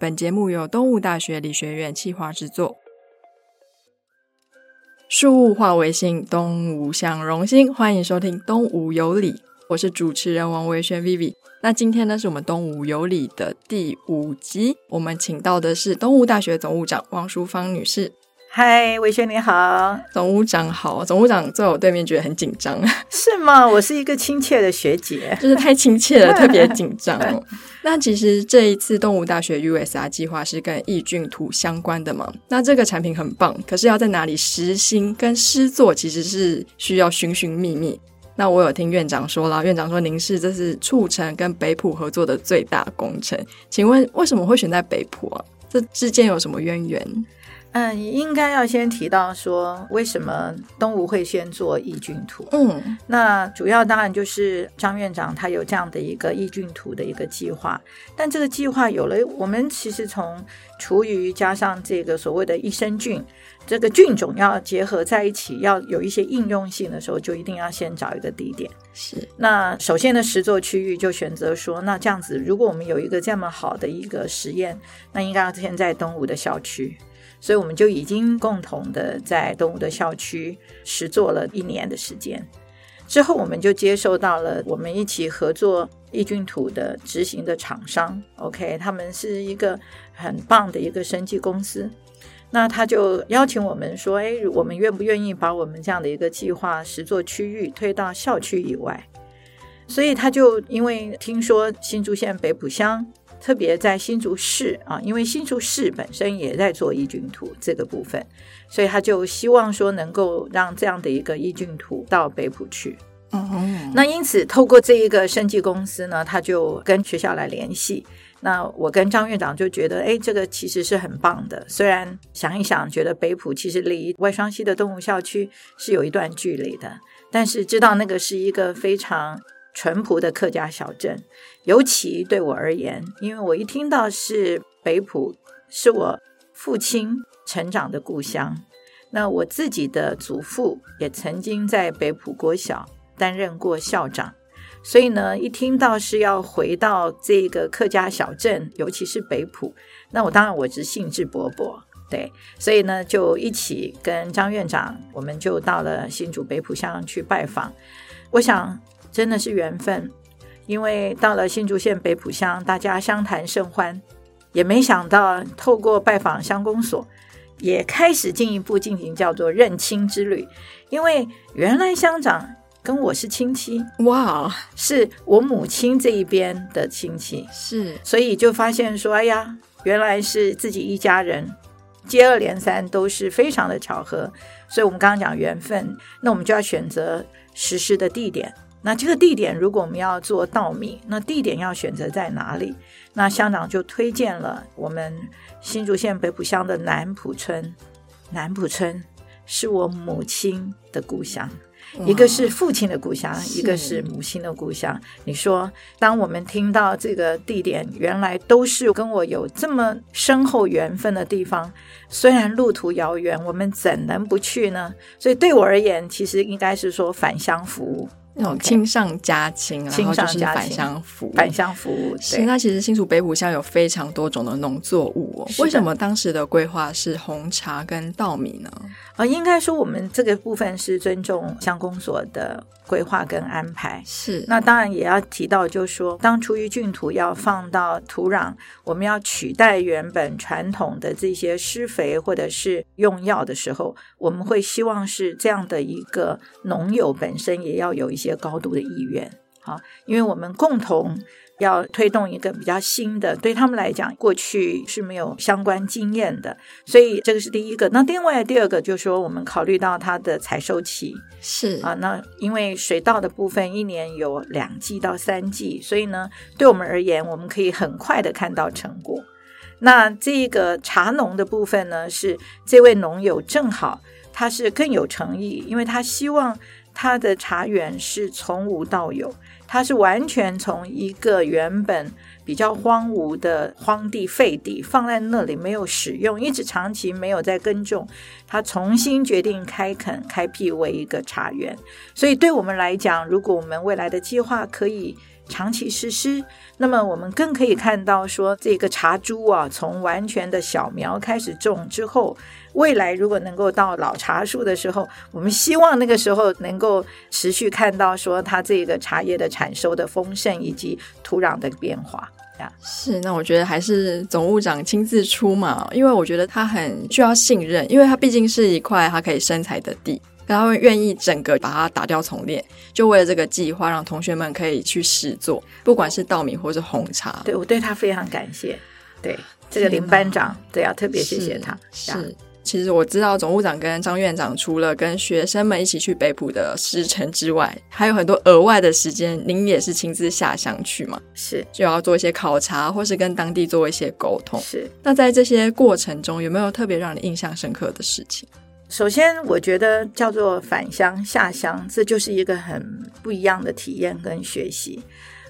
本节目由东吴大学理学院企划制作。树物化为心，东吴享荣心。欢迎收听《东吴有理》，我是主持人王维轩 Vivi。那今天呢，是我们《东吴有理》的第五集，我们请到的是东吴大学总务长汪淑芳女士。嗨，魏轩你好，总务长好。总务长坐我对面，觉得很紧张，是吗？我是一个亲切的学姐，就是太亲切了，特别紧张。那其实这一次动物大学 USR 计划是跟益菌图相关的嘛？那这个产品很棒，可是要在哪里实行跟施作，其实是需要寻寻觅觅。那我有听院长说了，院长说您是这是促成跟北浦合作的最大工程，请问为什么会选在北浦啊？这之间有什么渊源？嗯，应该要先提到说，为什么东吴会先做抑菌图？嗯，那主要当然就是张院长他有这样的一个抑菌图的一个计划，但这个计划有了，我们其实从厨余加上这个所谓的益生菌，这个菌种要结合在一起，要有一些应用性的时候，就一定要先找一个地点。是，那首先的十座区域就选择说，那这样子，如果我们有一个这么好的一个实验，那应该要先在东吴的校区。所以我们就已经共同的在动物的校区实做了一年的时间，之后我们就接受到了我们一起合作益菌土的执行的厂商，OK，他们是一个很棒的一个生技公司，那他就邀请我们说，哎，我们愿不愿意把我们这样的一个计划实做区域推到校区以外？所以他就因为听说新竹县北埔乡。特别在新竹市啊，因为新竹市本身也在做抑菌图这个部分，所以他就希望说能够让这样的一个抑菌图到北浦去。嗯，那因此透过这一个生技公司呢，他就跟学校来联系。那我跟张院长就觉得，哎，这个其实是很棒的。虽然想一想，觉得北浦其实离外双溪的动物校区是有一段距离的，但是知道那个是一个非常。淳朴的客家小镇，尤其对我而言，因为我一听到是北浦，是我父亲成长的故乡。那我自己的祖父也曾经在北浦国小担任过校长，所以呢，一听到是要回到这个客家小镇，尤其是北浦，那我当然我是兴致勃勃，对，所以呢，就一起跟张院长，我们就到了新竹北浦乡去拜访。我想。真的是缘分，因为到了新竹县北浦乡，大家相谈甚欢，也没想到透过拜访乡公所，也开始进一步进行叫做认亲之旅。因为原来乡长跟我是亲戚，哇，是我母亲这一边的亲戚，是，所以就发现说，哎呀，原来是自己一家人，接二连三都是非常的巧合。所以我们刚刚讲缘分，那我们就要选择实施的地点。那这个地点，如果我们要做稻米，那地点要选择在哪里？那乡长就推荐了我们新竹县北浦乡的南浦村。南浦村是我母亲的故乡，一个是父亲的故乡，一个是母亲的故乡。你说，当我们听到这个地点原来都是跟我有这么深厚缘分的地方，虽然路途遥远，我们怎能不去呢？所以对我而言，其实应该是说返乡服务。那种亲上加亲，然后就是返乡服务。返乡服务，是那其实新竹北埔乡有非常多种的农作物哦。为什么当时的规划是红茶跟稻米呢？啊，应该说我们这个部分是尊重乡公所的规划跟安排。是，那当然也要提到，就是说，当厨余菌土要放到土壤，我们要取代原本传统的这些施肥或者是用药的时候，我们会希望是这样的一个农友本身也要有一些高度的意愿。啊，因为我们共同。要推动一个比较新的，对他们来讲，过去是没有相关经验的，所以这个是第一个。那另外第二个就是说，我们考虑到它的采收期是啊，那因为水稻的部分一年有两季到三季，所以呢，对我们而言，我们可以很快的看到成果。那这个茶农的部分呢，是这位农友正好他是更有诚意，因为他希望他的茶园是从无到有。它是完全从一个原本比较荒芜的荒地废地放在那里没有使用，一直长期没有在耕种，它重新决定开垦开辟为一个茶园。所以对我们来讲，如果我们未来的计划可以长期实施，那么我们更可以看到说，这个茶株啊，从完全的小苗开始种之后，未来如果能够到老茶树的时候，我们希望那个时候能够持续看到说它这个茶叶的产收的丰盛以及土壤的变化。是，那我觉得还是总务长亲自出马，因为我觉得他很需要信任，因为他毕竟是一块他可以生财的地。他会愿意整个把它打掉重练，就为了这个计划，让同学们可以去试做，不管是稻米或是红茶。对我对他非常感谢。对这个林班长，对啊，特别谢谢他。是，其实我知道总务长跟张院长除了跟学生们一起去北浦的时程之外，还有很多额外的时间，您也是亲自下乡去嘛？是，就要做一些考察，或是跟当地做一些沟通。是。那在这些过程中，有没有特别让你印象深刻的事情？首先，我觉得叫做返乡下乡，这就是一个很不一样的体验跟学习。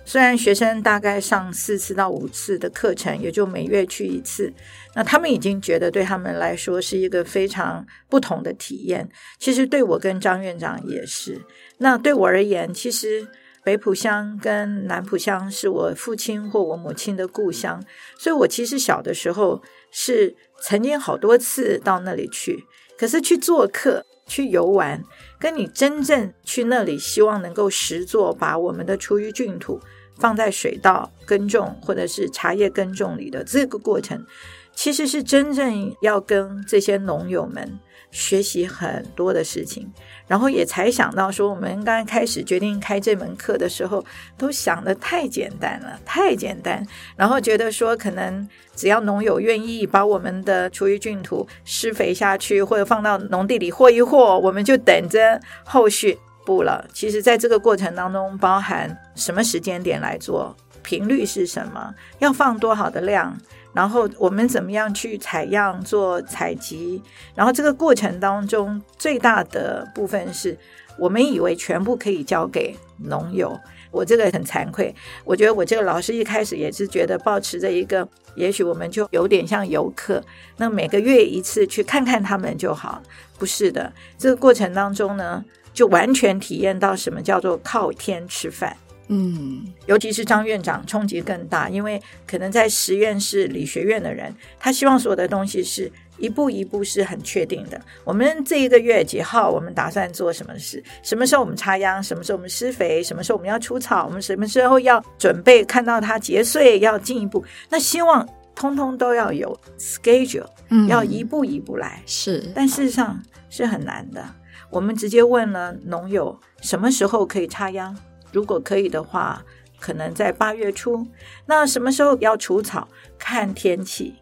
虽然学生大概上四次到五次的课程，也就每月去一次，那他们已经觉得对他们来说是一个非常不同的体验。其实对我跟张院长也是。那对我而言，其实北浦乡跟南浦乡是我父亲或我母亲的故乡，所以我其实小的时候是曾经好多次到那里去。可是去做客、去游玩，跟你真正去那里，希望能够实作，把我们的厨余菌土放在水稻耕种或者是茶叶耕种里的这个过程，其实是真正要跟这些农友们。学习很多的事情，然后也才想到说，我们刚开始决定开这门课的时候，都想的太简单了，太简单。然后觉得说，可能只要农友愿意把我们的厨余菌土施肥下去，或者放到农地里和一和，我们就等着后续不了。其实，在这个过程当中，包含什么时间点来做，频率是什么，要放多少的量。然后我们怎么样去采样做采集？然后这个过程当中最大的部分是我们以为全部可以交给农友。我这个很惭愧，我觉得我这个老师一开始也是觉得保持着一个，也许我们就有点像游客，那每个月一次去看看他们就好。不是的，这个过程当中呢，就完全体验到什么叫做靠天吃饭。嗯，尤其是张院长冲击更大，因为可能在实验室理学院的人，他希望所有的东西是一步一步是很确定的。我们这一个月几号，我们打算做什么事？什么时候我们插秧？什么时候我们施肥？什么时候我们要除草？我们什么时候要准备看到它结穗？要进一步？那希望通通都要有 schedule，要一步一步来。是，但事实上是很难的。我们直接问了农友，什么时候可以插秧？如果可以的话，可能在八月初。那什么时候要除草？看天气。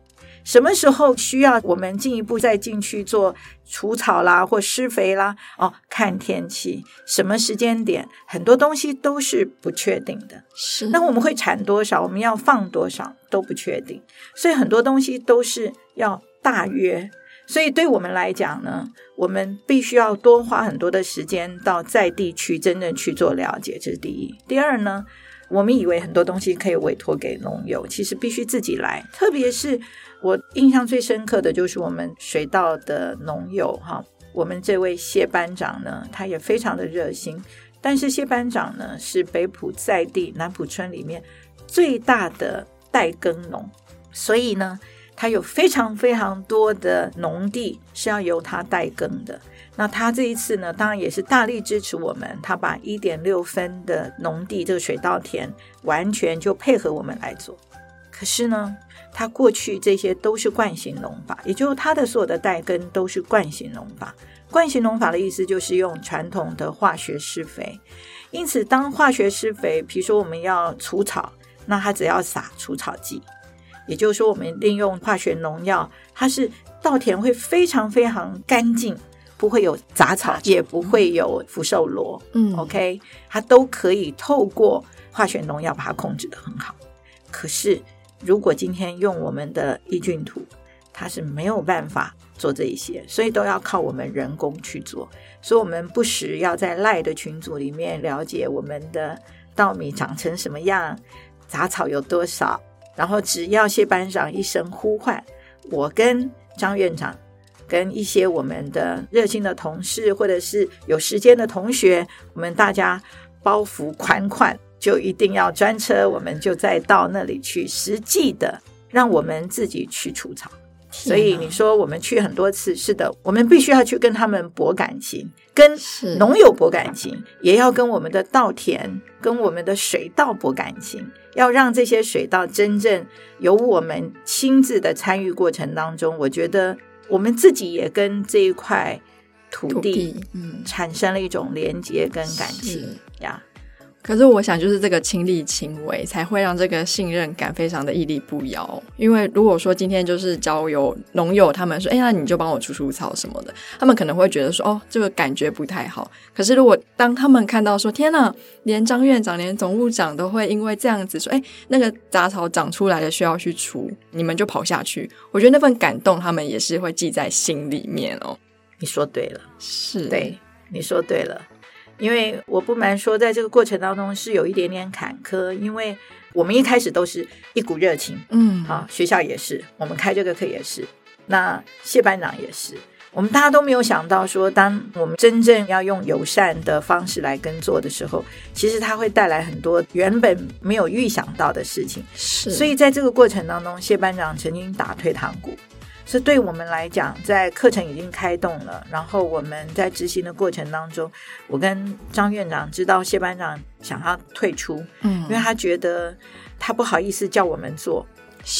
什么时候需要我们进一步再进去做除草啦，或施肥啦？哦，看天气。什么时间点？很多东西都是不确定的。是。那我们会产多少？我们要放多少都不确定。所以很多东西都是要大约。所以对我们来讲呢，我们必须要多花很多的时间到在地去真正去做了解，这是第一。第二呢，我们以为很多东西可以委托给农友，其实必须自己来。特别是我印象最深刻的就是我们水稻的农友哈，我们这位谢班长呢，他也非常的热心。但是谢班长呢，是北埔在地南埔村里面最大的代耕农，所以呢。他有非常非常多的农地是要由他代耕的。那他这一次呢，当然也是大力支持我们。他把一点六分的农地这个水稻田完全就配合我们来做。可是呢，他过去这些都是惯性农法，也就是他的所有的代耕都是惯性农法。惯性农法的意思就是用传统的化学施肥。因此，当化学施肥，比如说我们要除草，那他只要撒除草剂。也就是说，我们利用化学农药，它是稻田会非常非常干净，不会有杂草，也不会有福寿螺。嗯，OK，它都可以透过化学农药把它控制的很好。可是，如果今天用我们的抑菌土，它是没有办法做这一些，所以都要靠我们人工去做。所以，我们不时要在赖的群组里面了解我们的稻米长成什么样，杂草有多少。然后只要谢班长一声呼唤，我跟张院长，跟一些我们的热心的同事，或者是有时间的同学，我们大家包袱款款，就一定要专车，我们就再到那里去，实际的让我们自己去除草。所以你说我们去很多次，是的，我们必须要去跟他们博感情，跟农友博感情，也要跟我们的稻田、跟我们的水稻博感情，要让这些水稻真正由我们亲自的参与过程当中，我觉得我们自己也跟这一块土地，嗯，产生了一种连接跟感情呀。可是我想，就是这个亲力亲为，才会让这个信任感非常的屹立不摇。因为如果说今天就是交由农友他们说，哎，那你就帮我除除草什么的，他们可能会觉得说，哦，这个感觉不太好。可是如果当他们看到说，天呐，连张院长、连总务长都会因为这样子说，哎，那个杂草长出来了需要去除，你们就跑下去，我觉得那份感动，他们也是会记在心里面哦。你说对了，是对，你说对了。因为我不瞒说，在这个过程当中是有一点点坎坷，因为我们一开始都是一股热情，嗯，啊，学校也是，我们开这个课也是，那谢班长也是，我们大家都没有想到说，当我们真正要用友善的方式来耕作的时候，其实它会带来很多原本没有预想到的事情，是，所以在这个过程当中，谢班长曾经打退堂鼓。是对我们来讲，在课程已经开动了，然后我们在执行的过程当中，我跟张院长知道谢班长想要退出，嗯，因为他觉得他不好意思叫我们做，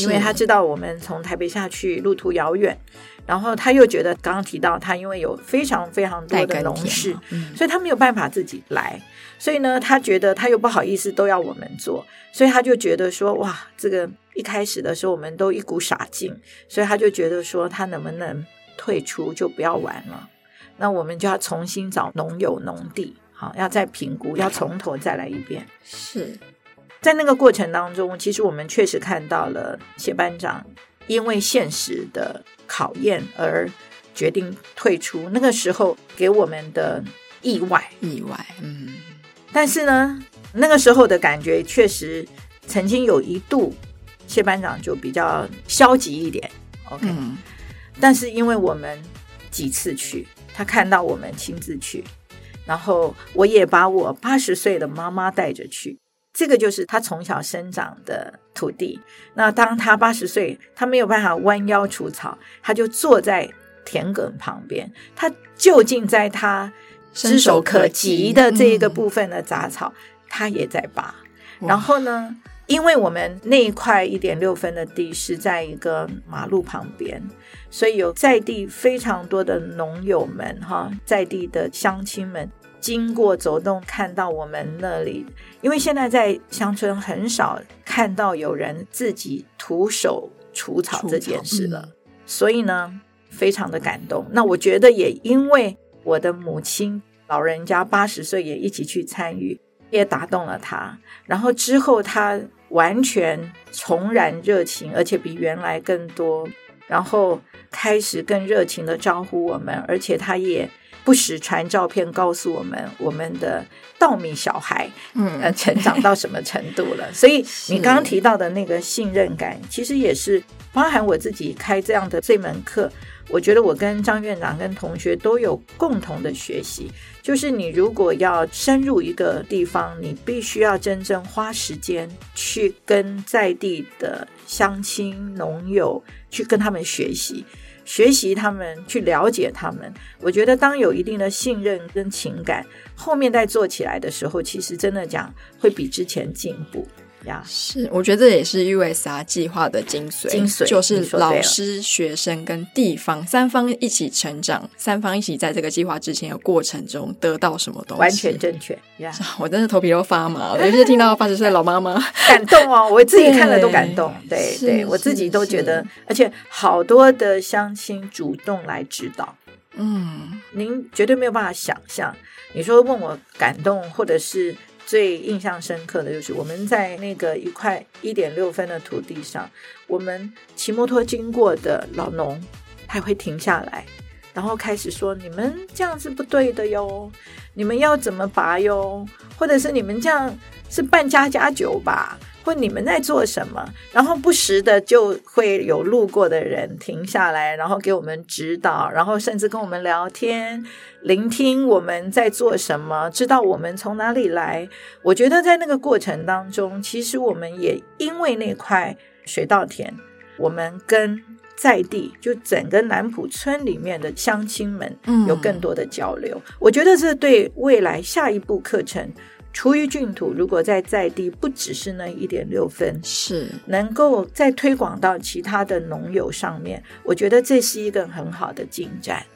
因为他知道我们从台北下去路途遥远。然后他又觉得，刚刚提到他因为有非常非常多的农事，所以他没有办法自己来。所以呢，他觉得他又不好意思都要我们做，所以他就觉得说，哇，这个一开始的时候我们都一股傻劲，所以他就觉得说，他能不能退出就不要玩了？那我们就要重新找农友农地，好，要再评估，要从头再来一遍。是在那个过程当中，其实我们确实看到了谢班长因为现实的。考验而决定退出，那个时候给我们的意外，意外，嗯。但是呢，那个时候的感觉确实曾经有一度，谢班长就比较消极一点。OK，但是因为我们几次去，他看到我们亲自去，然后我也把我八十岁的妈妈带着去。这个就是他从小生长的土地。那当他八十岁，他没有办法弯腰除草，他就坐在田埂旁边。他就近在他伸手可及的这一个部分的杂草，他也在拔。然后呢，因为我们那一块一点六分的地是在一个马路旁边，所以有在地非常多的农友们哈，在地的乡亲们。经过走动，看到我们那里，因为现在在乡村很少看到有人自己徒手除草这件事了，所以呢，非常的感动。那我觉得也因为我的母亲老人家八十岁也一起去参与，也打动了他。然后之后他完全重燃热情，而且比原来更多，然后开始更热情的招呼我们，而且他也。不时传照片告诉我们我们的稻米小孩，嗯，呃，成长到什么程度了？所以你刚刚提到的那个信任感，其实也是包含我自己开这样的这门课。我觉得我跟张院长跟同学都有共同的学习，就是你如果要深入一个地方，你必须要真正花时间去跟在地的乡亲农友去跟他们学习。学习他们，去了解他们。我觉得，当有一定的信任跟情感，后面再做起来的时候，其实真的讲会比之前进步。是，我觉得这也是 USR 计划的精髓，精髓就是老师、学生跟地方三方一起成长，三方一起在这个计划之前的过程中得到什么东西，完全正确。我真的头皮都发麻，尤其是听到八十岁老妈妈 感动哦，我自己看了都感动。对，对我自己都觉得，而且好多的乡亲主动来指导。嗯，您绝对没有办法想象，你说问我感动，或者是。最印象深刻的就是我们在那个一块一点六分的土地上，我们骑摩托经过的老农，他会停下来，然后开始说：“你们这样是不对的哟，你们要怎么拔哟？或者是你们这样是扮家家酒吧？”问你们在做什么？然后不时的就会有路过的人停下来，然后给我们指导，然后甚至跟我们聊天，聆听我们在做什么，知道我们从哪里来。我觉得在那个过程当中，其实我们也因为那块水稻田，我们跟。在地就整个南浦村里面的乡亲们有更多的交流，我觉得这对未来下一步课程厨余菌土，如果在在地不只是那一点六分，是能够再推广到其他的农友上面，我觉得这是一个很好的进展。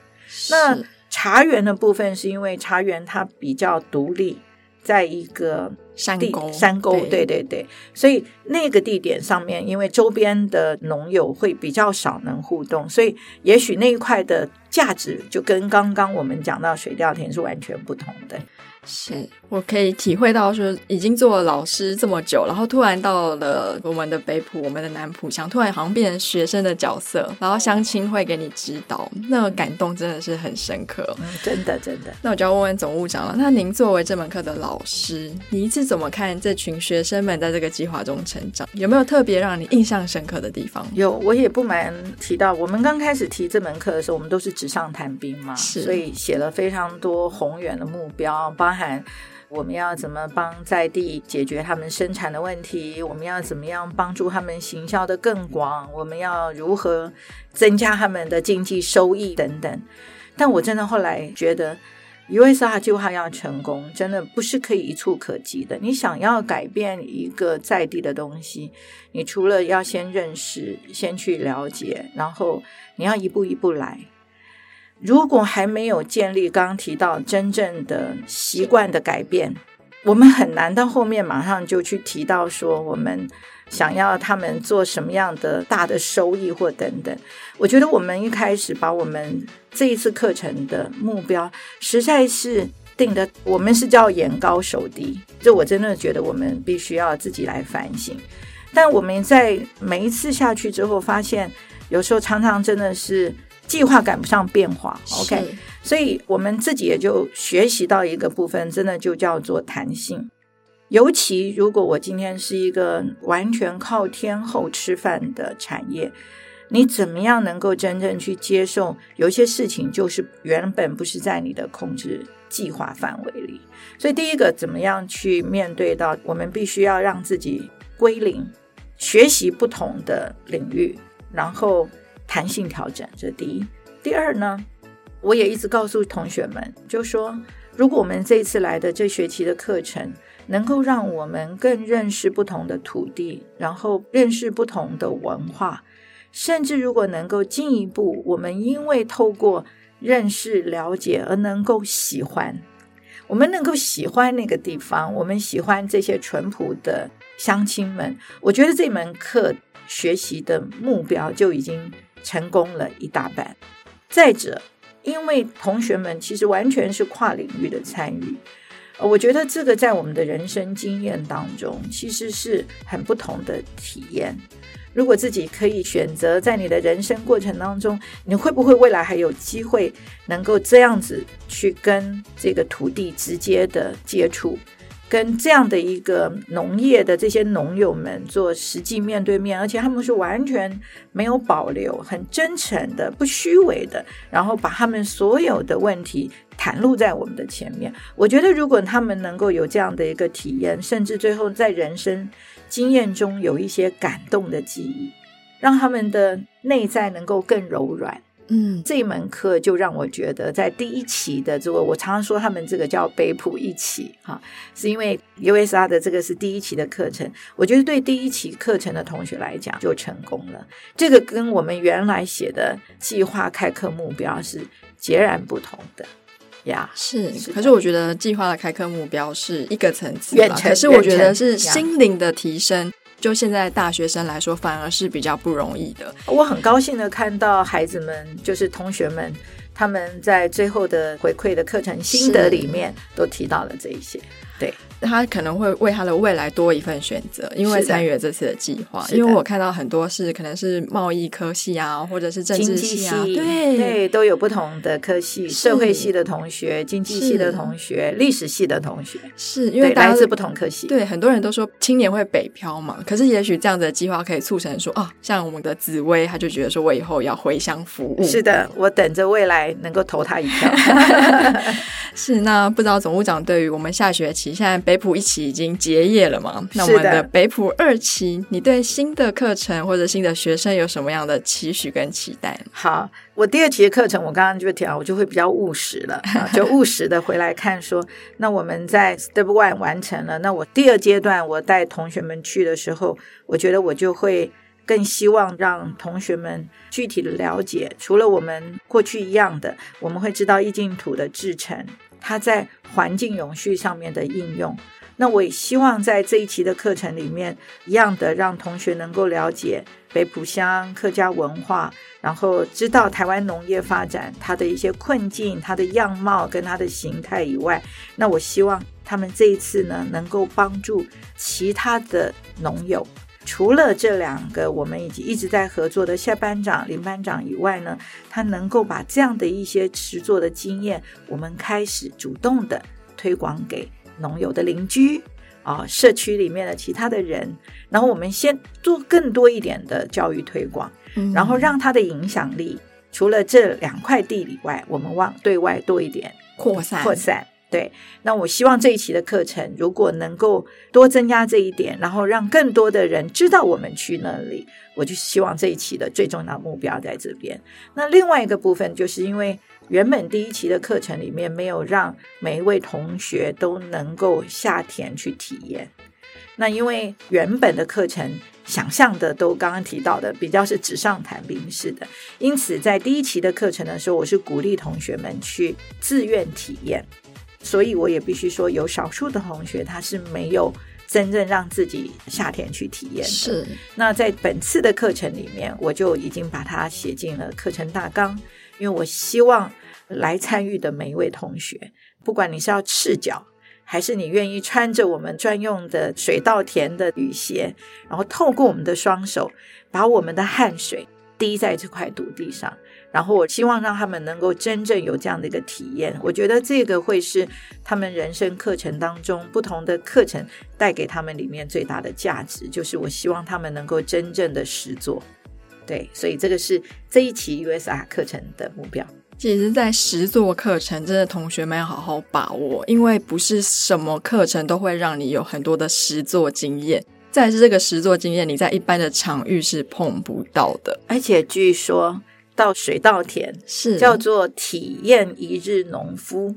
那茶园的部分是因为茶园它比较独立。在一个山沟，山沟，对对对，所以那个地点上面，因为周边的农友会比较少能互动，所以也许那一块的价值就跟刚刚我们讲到水稻田是完全不同的。是我可以体会到，说已经做了老师这么久，然后突然到了我们的北浦、我们的南浦乡，突然好像变成学生的角色，然后相亲会给你指导，那个感动真的是很深刻。嗯，真的真的。那我就要问问总务长了，那您作为这门课的老师，你是怎么看这群学生们在这个计划中成长？有没有特别让你印象深刻的地方？有，我也不瞒提到，我们刚开始提这门课的时候，我们都是纸上谈兵嘛，是，所以写了非常多宏远的目标，包含我们要怎么帮在地解决他们生产的问题？我们要怎么样帮助他们行销的更广？我们要如何增加他们的经济收益等等？但我真的后来觉得，USR 计划要成功，真的不是可以一触可及的。你想要改变一个在地的东西，你除了要先认识、先去了解，然后你要一步一步来。如果还没有建立刚刚提到真正的习惯的改变，我们很难到后面马上就去提到说我们想要他们做什么样的大的收益或等等。我觉得我们一开始把我们这一次课程的目标实在是定的，我们是叫眼高手低，这我真的觉得我们必须要自己来反省。但我们在每一次下去之后，发现有时候常常真的是。计划赶不上变化，OK，所以我们自己也就学习到一个部分，真的就叫做弹性。尤其如果我今天是一个完全靠天后吃饭的产业，你怎么样能够真正去接受有些事情就是原本不是在你的控制计划范围里？所以第一个，怎么样去面对到我们必须要让自己归零，学习不同的领域，然后。弹性调整，这第一。第二呢，我也一直告诉同学们，就说，如果我们这次来的这学期的课程，能够让我们更认识不同的土地，然后认识不同的文化，甚至如果能够进一步，我们因为透过认识了解而能够喜欢，我们能够喜欢那个地方，我们喜欢这些淳朴的乡亲们，我觉得这门课学习的目标就已经。成功了一大半。再者，因为同学们其实完全是跨领域的参与，我觉得这个在我们的人生经验当中，其实是很不同的体验。如果自己可以选择在你的人生过程当中，你会不会未来还有机会能够这样子去跟这个土地直接的接触？跟这样的一个农业的这些农友们做实际面对面，而且他们是完全没有保留、很真诚的、不虚伪的，然后把他们所有的问题袒露在我们的前面。我觉得，如果他们能够有这样的一个体验，甚至最后在人生经验中有一些感动的记忆，让他们的内在能够更柔软。嗯，这门课就让我觉得，在第一期的这个，我常常说他们这个叫北普一期哈，是因为 USR 的这个是第一期的课程，我觉得对第一期课程的同学来讲就成功了。这个跟我们原来写的计划开课目标是截然不同的呀。是，可是我觉得计划的开课目标是一个层次，远可是我觉得是心灵的提升。就现在大学生来说，反而是比较不容易的。我很高兴的看到孩子们，就是同学们，他们在最后的回馈的课程心得里面都提到了这一些。对，他可能会为他的未来多一份选择，因为参与了这次的计划。因为我看到很多是可能是贸易科系啊，或者是政治系啊，对对，都有不同的科系，社会系的同学、经济系的同学、历史系的同学，是因为来自不同科系。对，很多人都说青年会北漂嘛，可是也许这样子的计划可以促成说，哦，像我们的紫薇，他就觉得说我以后要回乡服务。是的，我等着未来能够投他一票。是，那不知道总务长对于我们下学期，现在北普一期已经结业了嘛？那我们的北普二期，你对新的课程或者新的学生有什么样的期许跟期待？好，我第二期的课程，我刚刚就讲，我就会比较务实了，就务实的回来看说，那我们在 Step One 完成了，那我第二阶段我带同学们去的时候，我觉得我就会。更希望让同学们具体的了解，除了我们过去一样的，我们会知道异净土的制成，它在环境永续上面的应用。那我也希望在这一期的课程里面，一样的让同学能够了解北浦乡客家文化，然后知道台湾农业发展它的一些困境、它的样貌跟它的形态以外，那我希望他们这一次呢，能够帮助其他的农友。除了这两个我们已经一直在合作的夏班长、林班长以外呢，他能够把这样的一些实作的经验，我们开始主动的推广给农友的邻居啊，社区里面的其他的人，然后我们先做更多一点的教育推广，然后让他的影响力除了这两块地以外，我们往对外多一点扩散扩散。对，那我希望这一期的课程，如果能够多增加这一点，然后让更多的人知道我们去那里，我就希望这一期的最重要目标在这边。那另外一个部分，就是因为原本第一期的课程里面没有让每一位同学都能够下田去体验，那因为原本的课程想象的都刚刚提到的比较是纸上谈兵式的，因此在第一期的课程的时候，我是鼓励同学们去自愿体验。所以我也必须说，有少数的同学他是没有真正让自己夏天去体验的。是。那在本次的课程里面，我就已经把它写进了课程大纲，因为我希望来参与的每一位同学，不管你是要赤脚，还是你愿意穿着我们专用的水稻田的雨鞋，然后透过我们的双手，把我们的汗水滴在这块土地上。然后我希望让他们能够真正有这样的一个体验，我觉得这个会是他们人生课程当中不同的课程带给他们里面最大的价值，就是我希望他们能够真正的实做。对，所以这个是这一期 USR 课程的目标。其实，在实做课程，真的同学们要好好把握，因为不是什么课程都会让你有很多的实做经验。再是这个实做经验，你在一般的场域是碰不到的，而且据说。到水稻田是叫做体验一日农夫，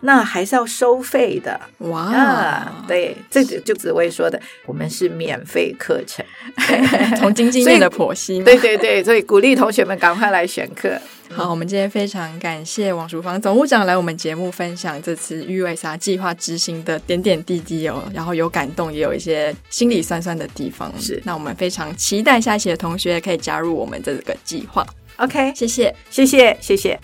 那还是要收费的哇！对，这个就紫薇说的，我们是免费课程，从经济面的剖析。对对对，所以鼓励同学们赶快来选课。好，我们今天非常感谢王淑芳总务长来我们节目分享这次 USR 计划执行的点点滴滴哦，然后有感动，也有一些心里酸酸的地方。是，那我们非常期待下一期的同学可以加入我们这个计划。OK，谢谢，谢谢，谢谢。